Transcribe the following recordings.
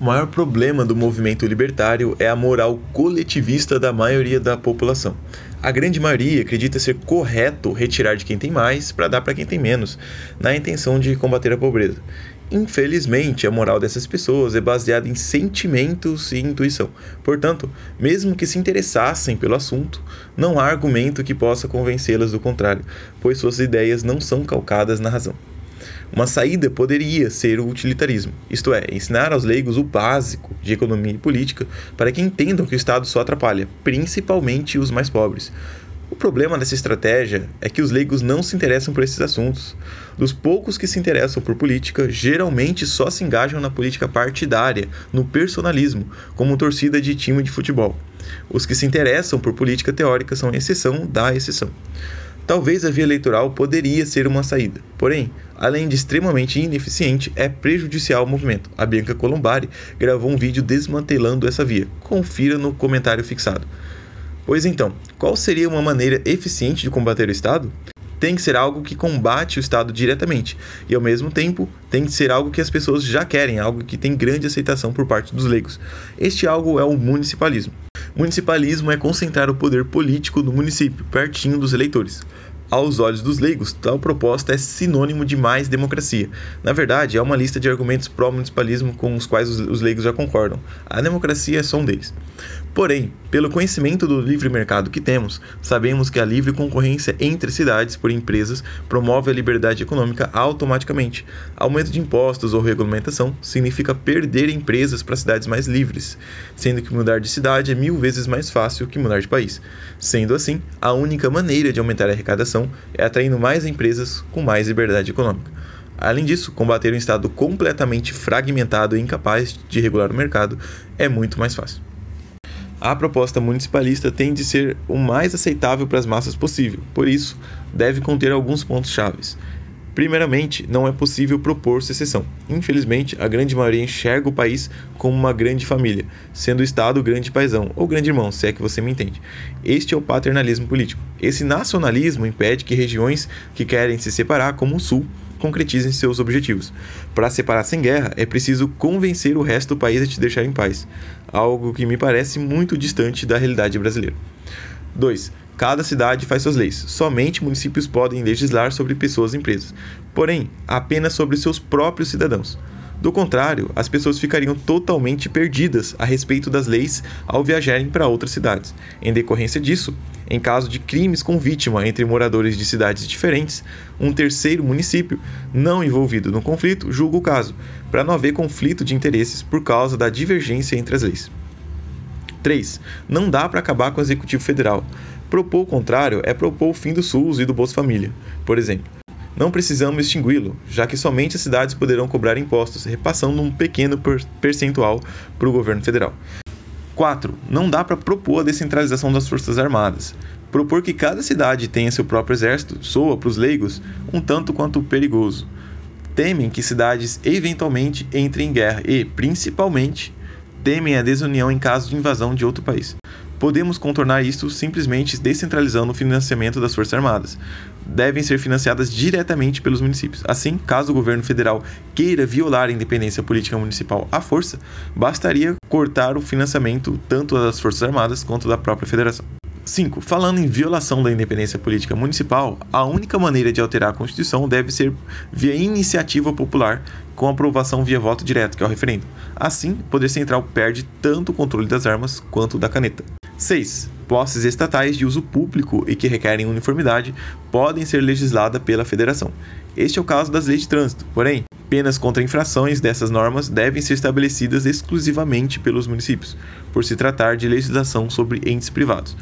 O maior problema do movimento libertário é a moral coletivista da maioria da população. A grande maioria acredita ser correto retirar de quem tem mais para dar para quem tem menos, na intenção de combater a pobreza. Infelizmente, a moral dessas pessoas é baseada em sentimentos e intuição. Portanto, mesmo que se interessassem pelo assunto, não há argumento que possa convencê-las do contrário, pois suas ideias não são calcadas na razão. Uma saída poderia ser o utilitarismo, isto é, ensinar aos leigos o básico de economia e política para que entendam que o Estado só atrapalha, principalmente os mais pobres. O problema dessa estratégia é que os leigos não se interessam por esses assuntos. Dos poucos que se interessam por política, geralmente só se engajam na política partidária, no personalismo, como torcida de time de futebol. Os que se interessam por política teórica são a exceção da exceção. Talvez a via eleitoral poderia ser uma saída, porém, além de extremamente ineficiente, é prejudicial ao movimento. A Bianca Colombari gravou um vídeo desmantelando essa via. Confira no comentário fixado. Pois então, qual seria uma maneira eficiente de combater o Estado? Tem que ser algo que combate o Estado diretamente, e ao mesmo tempo tem que ser algo que as pessoas já querem, algo que tem grande aceitação por parte dos leigos. Este algo é o municipalismo. Municipalismo é concentrar o poder político no município, pertinho dos eleitores. Aos olhos dos leigos, tal proposta é sinônimo de mais democracia. Na verdade, há uma lista de argumentos pró-municipalismo com os quais os leigos já concordam. A democracia é só um deles. Porém, pelo conhecimento do livre mercado que temos, sabemos que a livre concorrência entre cidades por empresas promove a liberdade econômica automaticamente. Aumento de impostos ou regulamentação significa perder empresas para cidades mais livres, sendo que mudar de cidade é mil vezes mais fácil que mudar de país. Sendo assim, a única maneira de aumentar a arrecadação é atraindo mais empresas com mais liberdade econômica. Além disso, combater um Estado completamente fragmentado e incapaz de regular o mercado é muito mais fácil a proposta municipalista tem de ser o mais aceitável para as massas possível, por isso, deve conter alguns pontos chaves. Primeiramente, não é possível propor secessão. Infelizmente, a grande maioria enxerga o país como uma grande família, sendo o Estado o grande paizão, ou grande irmão, se é que você me entende. Este é o paternalismo político. Esse nacionalismo impede que regiões que querem se separar, como o Sul, concretizem seus objetivos. Para separar sem guerra, é preciso convencer o resto do país a te deixar em paz, algo que me parece muito distante da realidade brasileira. 2. Cada cidade faz suas leis. Somente municípios podem legislar sobre pessoas e empresas, porém, apenas sobre seus próprios cidadãos. Do contrário, as pessoas ficariam totalmente perdidas a respeito das leis ao viajarem para outras cidades. Em decorrência disso, em caso de crimes com vítima entre moradores de cidades diferentes, um terceiro município, não envolvido no conflito, julga o caso, para não haver conflito de interesses por causa da divergência entre as leis. 3. Não dá para acabar com o Executivo Federal. Propor o contrário é propor o fim do SUS e do Bolsa Família, por exemplo. Não precisamos extingui-lo, já que somente as cidades poderão cobrar impostos, repassando um pequeno percentual para o governo federal. 4. Não dá para propor a descentralização das Forças Armadas. Propor que cada cidade tenha seu próprio exército soa para os leigos um tanto quanto perigoso. Temem que cidades eventualmente entrem em guerra e, principalmente, temem a desunião em caso de invasão de outro país. Podemos contornar isto simplesmente descentralizando o financiamento das Forças Armadas. Devem ser financiadas diretamente pelos municípios. Assim, caso o governo federal queira violar a independência política municipal à força, bastaria cortar o financiamento tanto das Forças Armadas quanto da própria federação. 5. Falando em violação da independência política municipal, a única maneira de alterar a Constituição deve ser via iniciativa popular, com aprovação via voto direto, que é o referendo. Assim, o Poder Central perde tanto o controle das armas quanto da caneta. 6. Posses estatais de uso público e que requerem uniformidade podem ser legisladas pela Federação. Este é o caso das leis de trânsito, porém, penas contra infrações dessas normas devem ser estabelecidas exclusivamente pelos municípios, por se tratar de legislação sobre entes privados.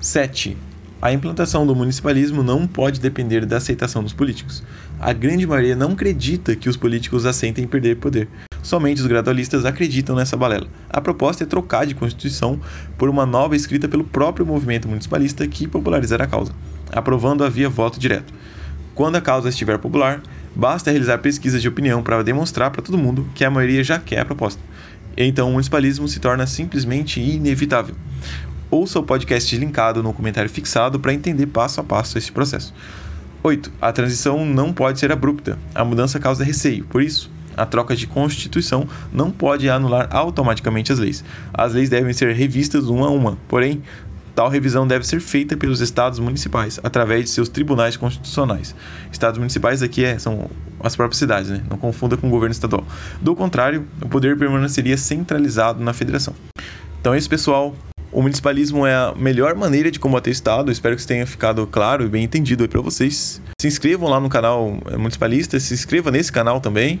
7. A implantação do municipalismo não pode depender da aceitação dos políticos. A grande maioria não acredita que os políticos aceitem perder poder. Somente os gradualistas acreditam nessa balela. A proposta é trocar de Constituição por uma nova escrita pelo próprio movimento municipalista que popularizará a causa, aprovando-a via voto direto. Quando a causa estiver popular, basta realizar pesquisas de opinião para demonstrar para todo mundo que a maioria já quer a proposta. Então o municipalismo se torna simplesmente inevitável. Ouça o podcast linkado no comentário fixado para entender passo a passo esse processo. 8. A transição não pode ser abrupta. A mudança causa receio, por isso, a troca de Constituição não pode anular automaticamente as leis. As leis devem ser revistas uma a uma, porém, Tal revisão deve ser feita pelos estados municipais, através de seus tribunais constitucionais. Estados municipais aqui é, são as próprias cidades, né? não confunda com o governo estadual. Do contrário, o poder permaneceria centralizado na federação. Então é isso, pessoal. O municipalismo é a melhor maneira de combater o Estado. Espero que isso tenha ficado claro e bem entendido aí para vocês. Se inscrevam lá no canal Municipalista, se inscreva nesse canal também.